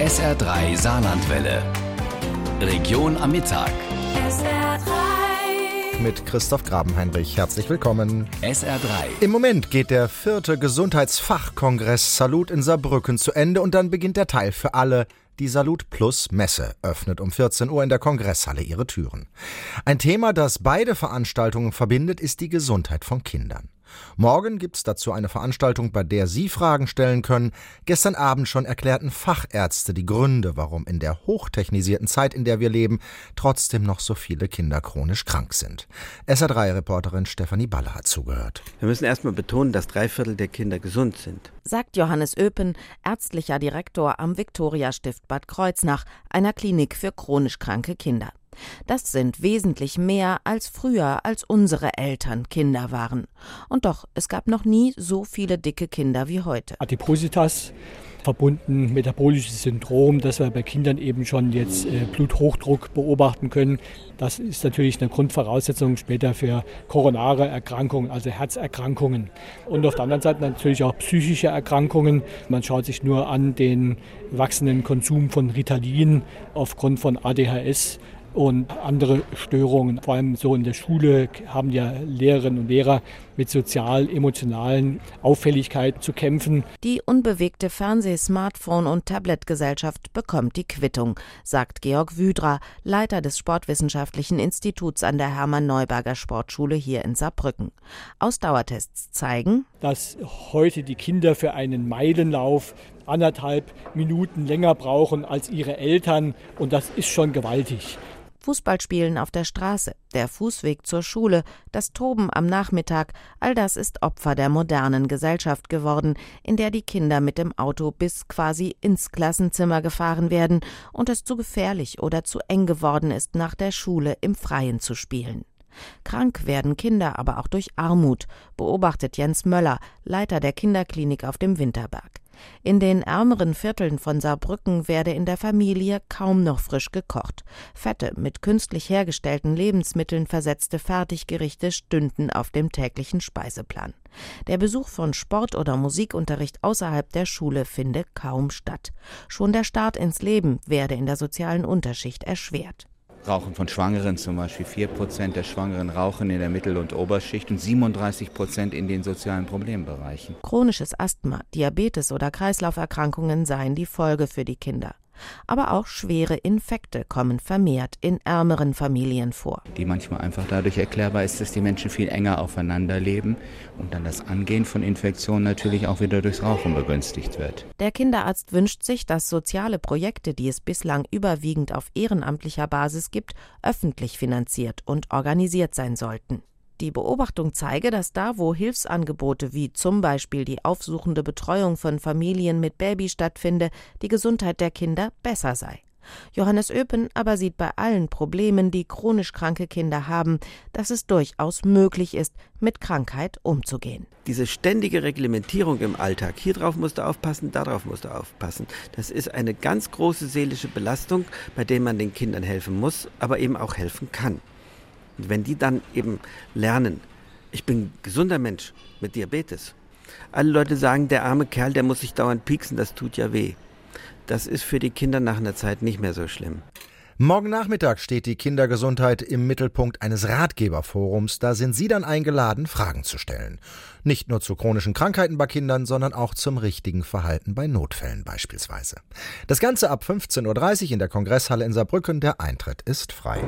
SR3 Saarlandwelle. Region am Mittag. mit Christoph Grabenheinrich. Herzlich willkommen. SR3. Im Moment geht der vierte Gesundheitsfachkongress Salut in Saarbrücken zu Ende und dann beginnt der Teil für alle. Die Salut Plus Messe öffnet um 14 Uhr in der Kongresshalle ihre Türen. Ein Thema, das beide Veranstaltungen verbindet, ist die Gesundheit von Kindern. Morgen gibt's dazu eine Veranstaltung, bei der Sie Fragen stellen können. Gestern Abend schon erklärten Fachärzte die Gründe, warum in der hochtechnisierten Zeit, in der wir leben, trotzdem noch so viele Kinder chronisch krank sind. SA3-Reporterin Stefanie Baller hat zugehört. Wir müssen erstmal betonen, dass drei Viertel der Kinder gesund sind. Sagt Johannes Öpen, ärztlicher Direktor am Viktoria-Stift Bad Kreuznach, einer Klinik für chronisch kranke Kinder. Das sind wesentlich mehr als früher, als unsere Eltern Kinder waren. Und doch, es gab noch nie so viele dicke Kinder wie heute. Adipositas verbunden metabolisches Syndrom, das wir bei Kindern eben schon jetzt äh, Bluthochdruck beobachten können. Das ist natürlich eine Grundvoraussetzung später für koronare Erkrankungen, also Herzerkrankungen. Und auf der anderen Seite natürlich auch psychische Erkrankungen. Man schaut sich nur an den wachsenden Konsum von Ritalin aufgrund von ADHS und andere Störungen. Vor allem so in der Schule haben ja Lehrerinnen und Lehrer mit sozial-emotionalen Auffälligkeiten zu kämpfen. Die unbewegte Fernseh-, Smartphone- und Tablet-Gesellschaft bekommt die Quittung, sagt Georg Wüdra, Leiter des Sportwissenschaftlichen Instituts an der Hermann-Neuberger Sportschule hier in Saarbrücken. Ausdauertests zeigen, dass heute die Kinder für einen Meilenlauf anderthalb Minuten länger brauchen als ihre Eltern und das ist schon gewaltig. Fußballspielen auf der Straße, der Fußweg zur Schule, das Toben am Nachmittag, all das ist Opfer der modernen Gesellschaft geworden, in der die Kinder mit dem Auto bis quasi ins Klassenzimmer gefahren werden und es zu gefährlich oder zu eng geworden ist, nach der Schule im Freien zu spielen. Krank werden Kinder aber auch durch Armut, beobachtet Jens Möller, Leiter der Kinderklinik auf dem Winterberg. In den ärmeren Vierteln von Saarbrücken werde in der Familie kaum noch frisch gekocht. Fette, mit künstlich hergestellten Lebensmitteln versetzte Fertiggerichte stünden auf dem täglichen Speiseplan. Der Besuch von Sport- oder Musikunterricht außerhalb der Schule finde kaum statt. Schon der Start ins Leben werde in der sozialen Unterschicht erschwert. Rauchen von Schwangeren zum Beispiel. 4% der Schwangeren rauchen in der Mittel- und Oberschicht und 37% in den sozialen Problembereichen. Chronisches Asthma, Diabetes oder Kreislauferkrankungen seien die Folge für die Kinder. Aber auch schwere Infekte kommen vermehrt in ärmeren Familien vor. Die manchmal einfach dadurch erklärbar ist, dass die Menschen viel enger aufeinander leben und dann das Angehen von Infektionen natürlich auch wieder durchs Rauchen begünstigt wird. Der Kinderarzt wünscht sich, dass soziale Projekte, die es bislang überwiegend auf ehrenamtlicher Basis gibt, öffentlich finanziert und organisiert sein sollten. Die Beobachtung zeige, dass da, wo Hilfsangebote wie zum Beispiel die aufsuchende Betreuung von Familien mit Baby stattfinde, die Gesundheit der Kinder besser sei. Johannes Öpen aber sieht bei allen Problemen, die chronisch kranke Kinder haben, dass es durchaus möglich ist, mit Krankheit umzugehen. Diese ständige Reglementierung im Alltag, hier drauf musst du aufpassen, darauf musst du aufpassen, das ist eine ganz große seelische Belastung, bei der man den Kindern helfen muss, aber eben auch helfen kann. Und wenn die dann eben lernen, ich bin gesunder Mensch mit Diabetes. Alle Leute sagen, der arme Kerl, der muss sich dauernd pieksen, das tut ja weh. Das ist für die Kinder nach einer Zeit nicht mehr so schlimm. Morgen Nachmittag steht die Kindergesundheit im Mittelpunkt eines Ratgeberforums. Da sind Sie dann eingeladen, Fragen zu stellen. Nicht nur zu chronischen Krankheiten bei Kindern, sondern auch zum richtigen Verhalten bei Notfällen beispielsweise. Das Ganze ab 15.30 Uhr in der Kongresshalle in Saarbrücken. Der Eintritt ist frei.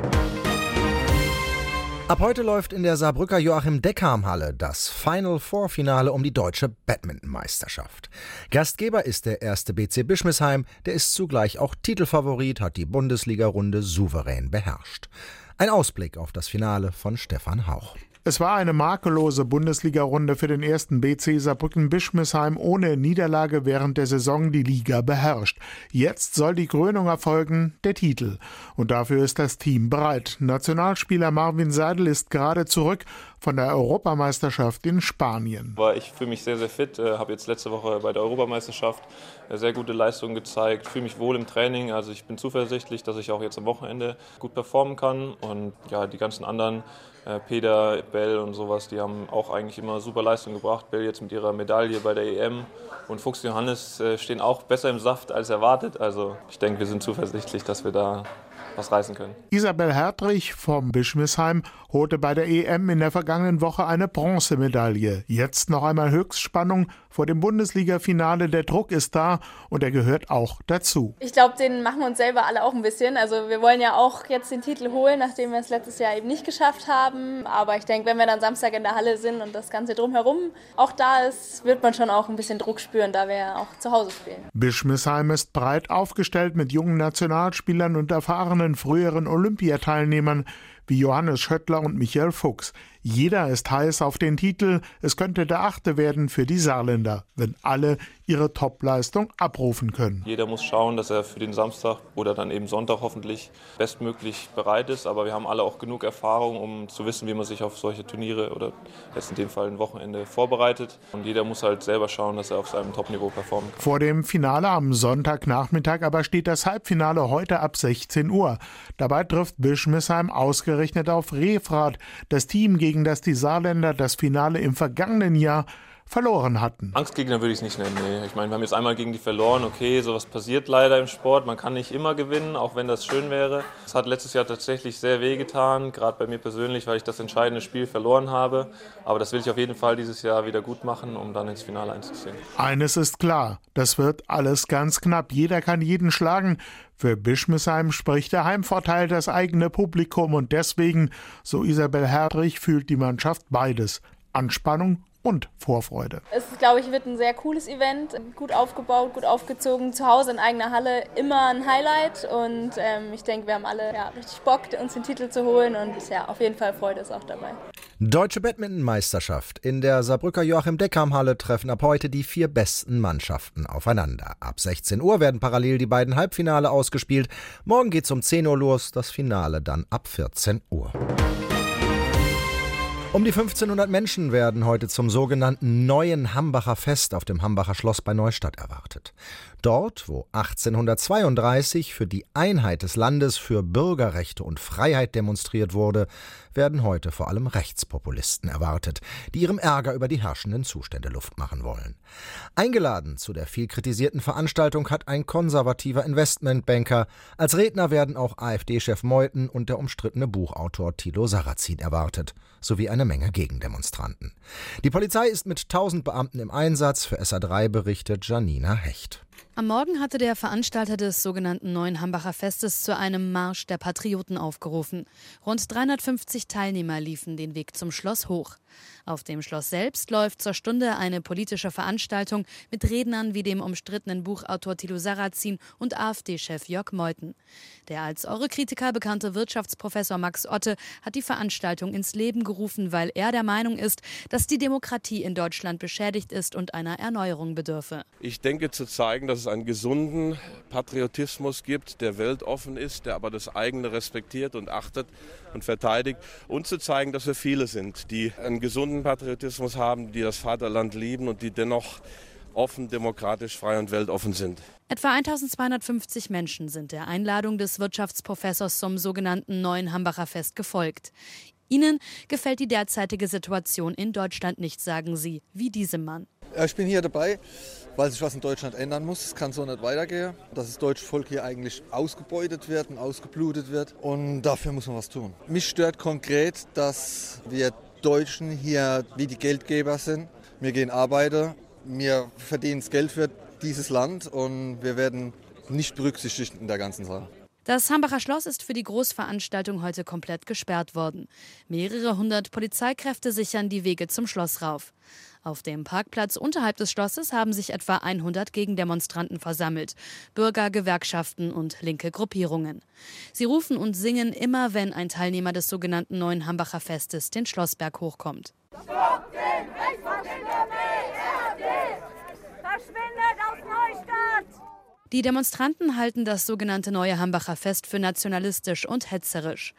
Ab heute läuft in der Saarbrücker Joachim Deckham Halle das Final Four Finale um die deutsche Badmintonmeisterschaft. Gastgeber ist der erste BC Bischmisheim, der ist zugleich auch Titelfavorit, hat die Bundesliga-Runde souverän beherrscht. Ein Ausblick auf das Finale von Stefan Hauch. Es war eine makellose Bundesliga-Runde für den ersten BC Saarbrücken-Bischmisheim ohne Niederlage während der Saison die Liga beherrscht. Jetzt soll die Krönung erfolgen, der Titel. Und dafür ist das Team bereit. Nationalspieler Marvin Seidel ist gerade zurück von der Europameisterschaft in Spanien. Ich fühle mich sehr, sehr fit, äh, habe jetzt letzte Woche bei der Europameisterschaft äh, sehr gute Leistungen gezeigt, fühle mich wohl im Training, also ich bin zuversichtlich, dass ich auch jetzt am Wochenende gut performen kann und ja, die ganzen anderen äh, Peter, Bell und sowas, die haben auch eigentlich immer super Leistung gebracht. Bell jetzt mit ihrer Medaille bei der EM und Fuchs Johannes äh, stehen auch besser im Saft als erwartet. Also ich denke, wir sind zuversichtlich, dass wir da was reißen können. Isabel Hertrich vom Bischmisheim holte bei der EM in der vergangenen Woche eine Bronzemedaille. Jetzt noch einmal Höchstspannung vor dem Bundesliga-Finale. Der Druck ist da und er gehört auch dazu. Ich glaube, den machen wir uns selber alle auch ein bisschen. Also wir wollen ja auch jetzt den Titel holen, nachdem wir es letztes Jahr eben nicht geschafft haben. Aber ich denke, wenn wir dann Samstag in der Halle sind und das Ganze drumherum auch da ist, wird man schon auch ein bisschen Druck spüren, da wir ja auch zu Hause spielen. Bischmisheim ist breit aufgestellt mit jungen Nationalspielern und erfahrenen früheren Olympiateilnehmern wie Johannes Schöttler und Michael Fuchs. Jeder ist heiß auf den Titel. Es könnte der achte werden für die Saarländer, wenn alle ihre Topleistung abrufen können. Jeder muss schauen, dass er für den Samstag oder dann eben Sonntag hoffentlich bestmöglich bereit ist. Aber wir haben alle auch genug Erfahrung, um zu wissen, wie man sich auf solche Turniere oder jetzt in dem Fall ein Wochenende vorbereitet. Und jeder muss halt selber schauen, dass er auf seinem Topniveau performen kann. Vor dem Finale am Sonntagnachmittag aber steht das Halbfinale heute ab 16 Uhr. Dabei trifft Bischmisheim ausgerechnet auf Refrath, das Team gegen gegen das die Saarländer das Finale im vergangenen Jahr verloren hatten. Angstgegner würde ich es nicht nennen. Nee. Ich meine, wir haben jetzt einmal gegen die verloren. Okay, sowas passiert leider im Sport. Man kann nicht immer gewinnen, auch wenn das schön wäre. Es hat letztes Jahr tatsächlich sehr wehgetan, gerade bei mir persönlich, weil ich das entscheidende Spiel verloren habe. Aber das will ich auf jeden Fall dieses Jahr wieder gut machen, um dann ins Finale einzuziehen. Eines ist klar, das wird alles ganz knapp. Jeder kann jeden schlagen. Für Bischmesheim spricht der Heimvorteil das eigene Publikum und deswegen, so Isabel Herrich, fühlt die Mannschaft beides. Anspannung und Vorfreude. Es, glaube ich, wird ein sehr cooles Event. Gut aufgebaut, gut aufgezogen, zu Hause in eigener Halle. Immer ein Highlight. Und ähm, ich denke, wir haben alle ja, richtig Bock, uns den Titel zu holen. Und ja, auf jeden Fall Freude ist auch dabei. Deutsche Badmintonmeisterschaft. In der Saarbrücker Joachim Deckham Halle treffen ab heute die vier besten Mannschaften aufeinander. Ab 16 Uhr werden parallel die beiden Halbfinale ausgespielt. Morgen geht's um 10 Uhr los, das Finale dann ab 14 Uhr. Um die 1500 Menschen werden heute zum sogenannten neuen Hambacher Fest auf dem Hambacher Schloss bei Neustadt erwartet. Dort, wo 1832 für die Einheit des Landes für Bürgerrechte und Freiheit demonstriert wurde, werden heute vor allem Rechtspopulisten erwartet, die ihrem Ärger über die herrschenden Zustände Luft machen wollen. Eingeladen zu der viel kritisierten Veranstaltung hat ein konservativer Investmentbanker. Als Redner werden auch AfD-Chef Meuthen und der umstrittene Buchautor Thilo Sarrazin erwartet sowie eine Menge Gegendemonstranten. Die Polizei ist mit 1000 Beamten im Einsatz, für SA3 berichtet Janina Hecht. Am Morgen hatte der Veranstalter des sogenannten Neuen Hambacher Festes zu einem Marsch der Patrioten aufgerufen. Rund 350 Teilnehmer liefen den Weg zum Schloss hoch. Auf dem Schloss selbst läuft zur Stunde eine politische Veranstaltung mit Rednern wie dem umstrittenen Buchautor Thilo Sarrazin und AfD-Chef Jörg Meuthen. Der als Eure-Kritiker bekannte Wirtschaftsprofessor Max Otte hat die Veranstaltung ins Leben gerufen, weil er der Meinung ist, dass die Demokratie in Deutschland beschädigt ist und einer Erneuerung bedürfe. Ich denke zu zeigen, dass es einen gesunden Patriotismus gibt, der weltoffen ist, der aber das eigene respektiert und achtet und verteidigt und zu zeigen, dass wir viele sind, die einen gesunden Patriotismus haben, die das Vaterland lieben und die dennoch offen, demokratisch, frei und weltoffen sind. Etwa 1250 Menschen sind der Einladung des Wirtschaftsprofessors zum sogenannten neuen Hambacher Fest gefolgt. Ihnen gefällt die derzeitige Situation in Deutschland nicht, sagen Sie, wie diesem Mann. Ich bin hier dabei, weil sich was in Deutschland ändern muss. Es kann so nicht weitergehen, dass das deutsche Volk hier eigentlich ausgebeutet wird und ausgeblutet wird. Und dafür muss man was tun. Mich stört konkret, dass wir Deutschen hier wie die Geldgeber sind. Wir gehen arbeiten, wir verdienen das Geld für dieses Land und wir werden nicht berücksichtigt in der ganzen Sache. Das Hambacher Schloss ist für die Großveranstaltung heute komplett gesperrt worden. Mehrere hundert Polizeikräfte sichern die Wege zum Schloss rauf. Auf dem Parkplatz unterhalb des Schlosses haben sich etwa 100 Gegendemonstranten versammelt. Bürger, Gewerkschaften und linke Gruppierungen. Sie rufen und singen immer, wenn ein Teilnehmer des sogenannten Neuen Hambacher Festes den Schlossberg hochkommt. Stopp den Rechtsruck in der BRD! Verschwindet aus Neustadt! Die Demonstranten halten das sogenannte neue Hambacher Fest für nationalistisch und hetzerisch.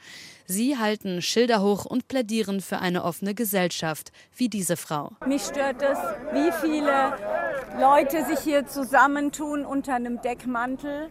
Sie halten Schilder hoch und plädieren für eine offene Gesellschaft, wie diese Frau. Mich stört es, wie viele Leute sich hier zusammentun unter einem Deckmantel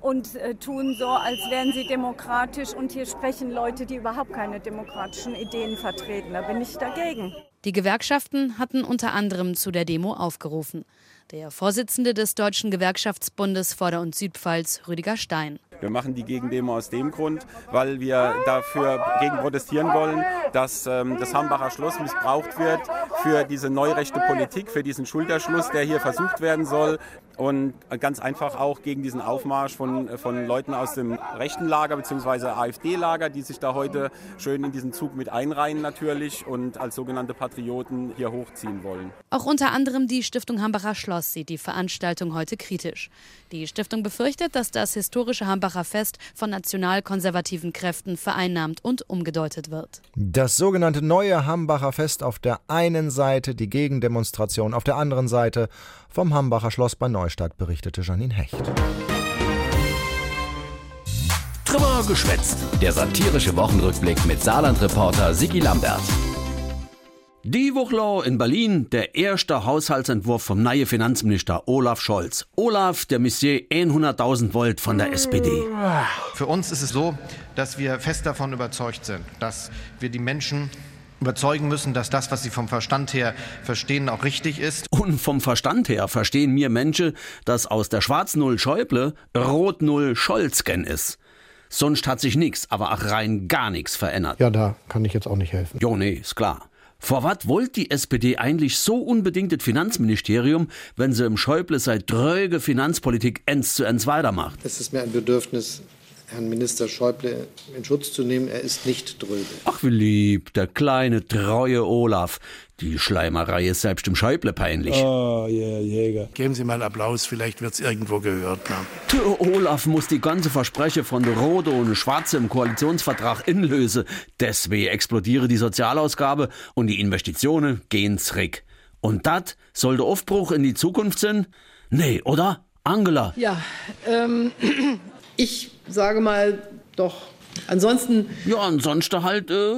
und äh, tun so, als wären sie demokratisch. Und hier sprechen Leute, die überhaupt keine demokratischen Ideen vertreten. Da bin ich dagegen. Die Gewerkschaften hatten unter anderem zu der Demo aufgerufen. Der Vorsitzende des Deutschen Gewerkschaftsbundes Vorder- und Südpfalz, Rüdiger Stein. Wir machen die Gegendemo aus dem Grund, weil wir dafür gegen protestieren wollen, dass ähm, das Hambacher Schloss missbraucht wird für diese neurechte Politik, für diesen Schulterschluss, der hier versucht werden soll und ganz einfach auch gegen diesen Aufmarsch von, von Leuten aus dem rechten Lager bzw. AfD-Lager, die sich da heute schön in diesen Zug mit einreihen natürlich und als sogenannte Patrioten hier hochziehen wollen. Auch unter anderem die Stiftung Hambacher Schloss sieht die Veranstaltung heute kritisch. Die Stiftung befürchtet, dass das historische Hambacher Fest von nationalkonservativen Kräften vereinnahmt und umgedeutet wird. Das sogenannte neue Hambacher Fest auf der einen Seite, die Gegendemonstration auf der anderen Seite. Vom Hambacher Schloss bei Neustadt berichtete Janine Hecht. Drüber geschwätzt. Der satirische Wochenrückblick mit Saarland-Reporter Sigi Lambert. Die Woche in Berlin der erste Haushaltsentwurf vom neuen Finanzminister Olaf Scholz. Olaf, der Monsieur 100.000 Volt von der SPD. Für uns ist es so, dass wir fest davon überzeugt sind, dass wir die Menschen überzeugen müssen, dass das, was sie vom Verstand her verstehen, auch richtig ist. Und vom Verstand her verstehen mir Menschen, dass aus der Schwarz-Null Schäuble Rot-Null Scholzgen ist. Sonst hat sich nichts, aber auch rein gar nichts verändert. Ja, da kann ich jetzt auch nicht helfen. Jo, nee, ist klar. Vor was wollt die SPD eigentlich so unbedingt das Finanzministerium, wenn sie im Schäuble seit dröge Finanzpolitik ends zu ends weitermacht? Es ist mir ein Bedürfnis, Herrn Minister Schäuble in Schutz zu nehmen. Er ist nicht dröge. Ach, wie lieb, der kleine, treue Olaf. Die Schleimerei ist selbst im Schäuble peinlich. Oh, yeah, Jäger. Geben Sie mal Applaus, vielleicht wird's irgendwo gehört. Ne? Olaf muss die ganze Verspreche von der Rote und Schwarze im Koalitionsvertrag inlösen. Deswegen explodiere die Sozialausgabe und die Investitionen gehen zurück. Und das soll der Aufbruch in die Zukunft sein? Nee, oder? Angela? Ja, ähm, ich sage mal doch. Ansonsten. Ja, ansonsten halt äh,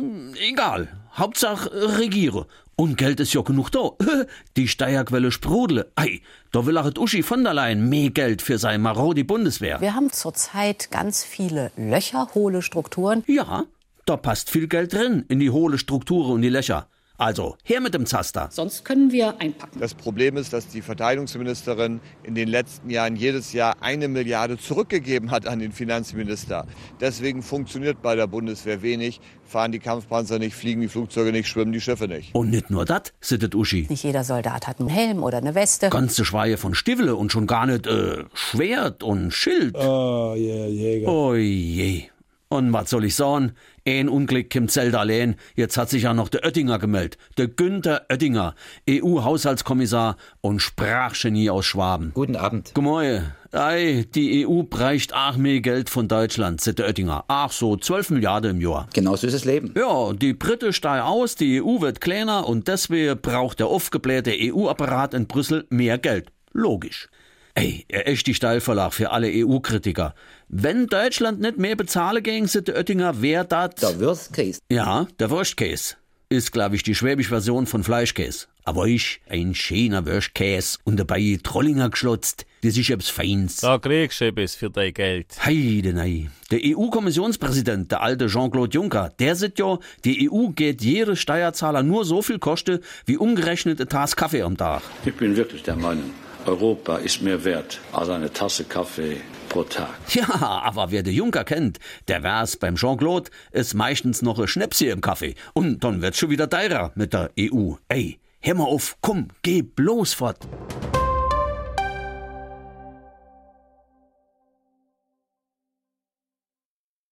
egal. Hauptsache äh, regiere. Und Geld ist ja genug da. Die Steuerquelle sprudle. Ei, da will auch Uschi von der Leyen mehr Geld für seine marodi Bundeswehr. Wir haben zurzeit ganz viele Löcher, hohle Strukturen. Ja, da passt viel Geld drin in die hohle Strukturen und die Löcher. Also, her mit dem Zaster. Sonst können wir einpacken. Das Problem ist, dass die Verteidigungsministerin in den letzten Jahren jedes Jahr eine Milliarde zurückgegeben hat an den Finanzminister. Deswegen funktioniert bei der Bundeswehr wenig, fahren die Kampfpanzer nicht, fliegen die Flugzeuge nicht, schwimmen die Schiffe nicht. Und nicht nur das, sittet Uschi. Nicht jeder Soldat hat einen Helm oder eine Weste. Ganze Schweie von Stivele und schon gar nicht äh, Schwert und Schild. Oh, yeah, Jäger. Oh je. Und was soll ich sagen? Ein Unglück kommt selten allein. Jetzt hat sich ja noch der Oettinger gemeldet. Der Günther Oettinger, EU-Haushaltskommissar und Sprachgenie aus Schwaben. Guten Abend. Gemäue. Ei, die EU bräucht auch mehr Geld von Deutschland, sagt der Oettinger. Ach so, 12 Milliarden im Jahr. Genau so ist das Leben. Ja, die Briten steigen aus, die EU wird kleiner und deswegen braucht der aufgeblähte EU-Apparat in Brüssel mehr Geld. Logisch. Ey, er ist die Steilverlag für alle EU-Kritiker. Wenn Deutschland nicht mehr bezahlen ging, sagt der Oettinger, wer dat? Der Worst Case. Ja, der Wurstkäse. Ist, glaube ich, die schwäbische Version von Fleischkäse. Aber ich, ein schöner Wurstkäse und dabei Trollinger geschlotzt, das ist etwas Feins. Da kriegst du etwas für dein Geld. Heide, nei. Der EU-Kommissionspräsident, der alte Jean-Claude Juncker, der sagt ja, die EU geht jede Steuerzahler nur so viel koste, wie umgerechnet eine Tasse Kaffee am Tag. Ich bin wirklich der Meinung, Europa ist mehr wert als eine Tasse Kaffee pro Tag. Ja, aber wer der Juncker kennt, der weiß, beim Jean-Claude ist meistens noch ein Schnäpschen im Kaffee. Und dann wird's schon wieder teurer mit der EU. Ey, hör mal auf, komm, geh bloß fort.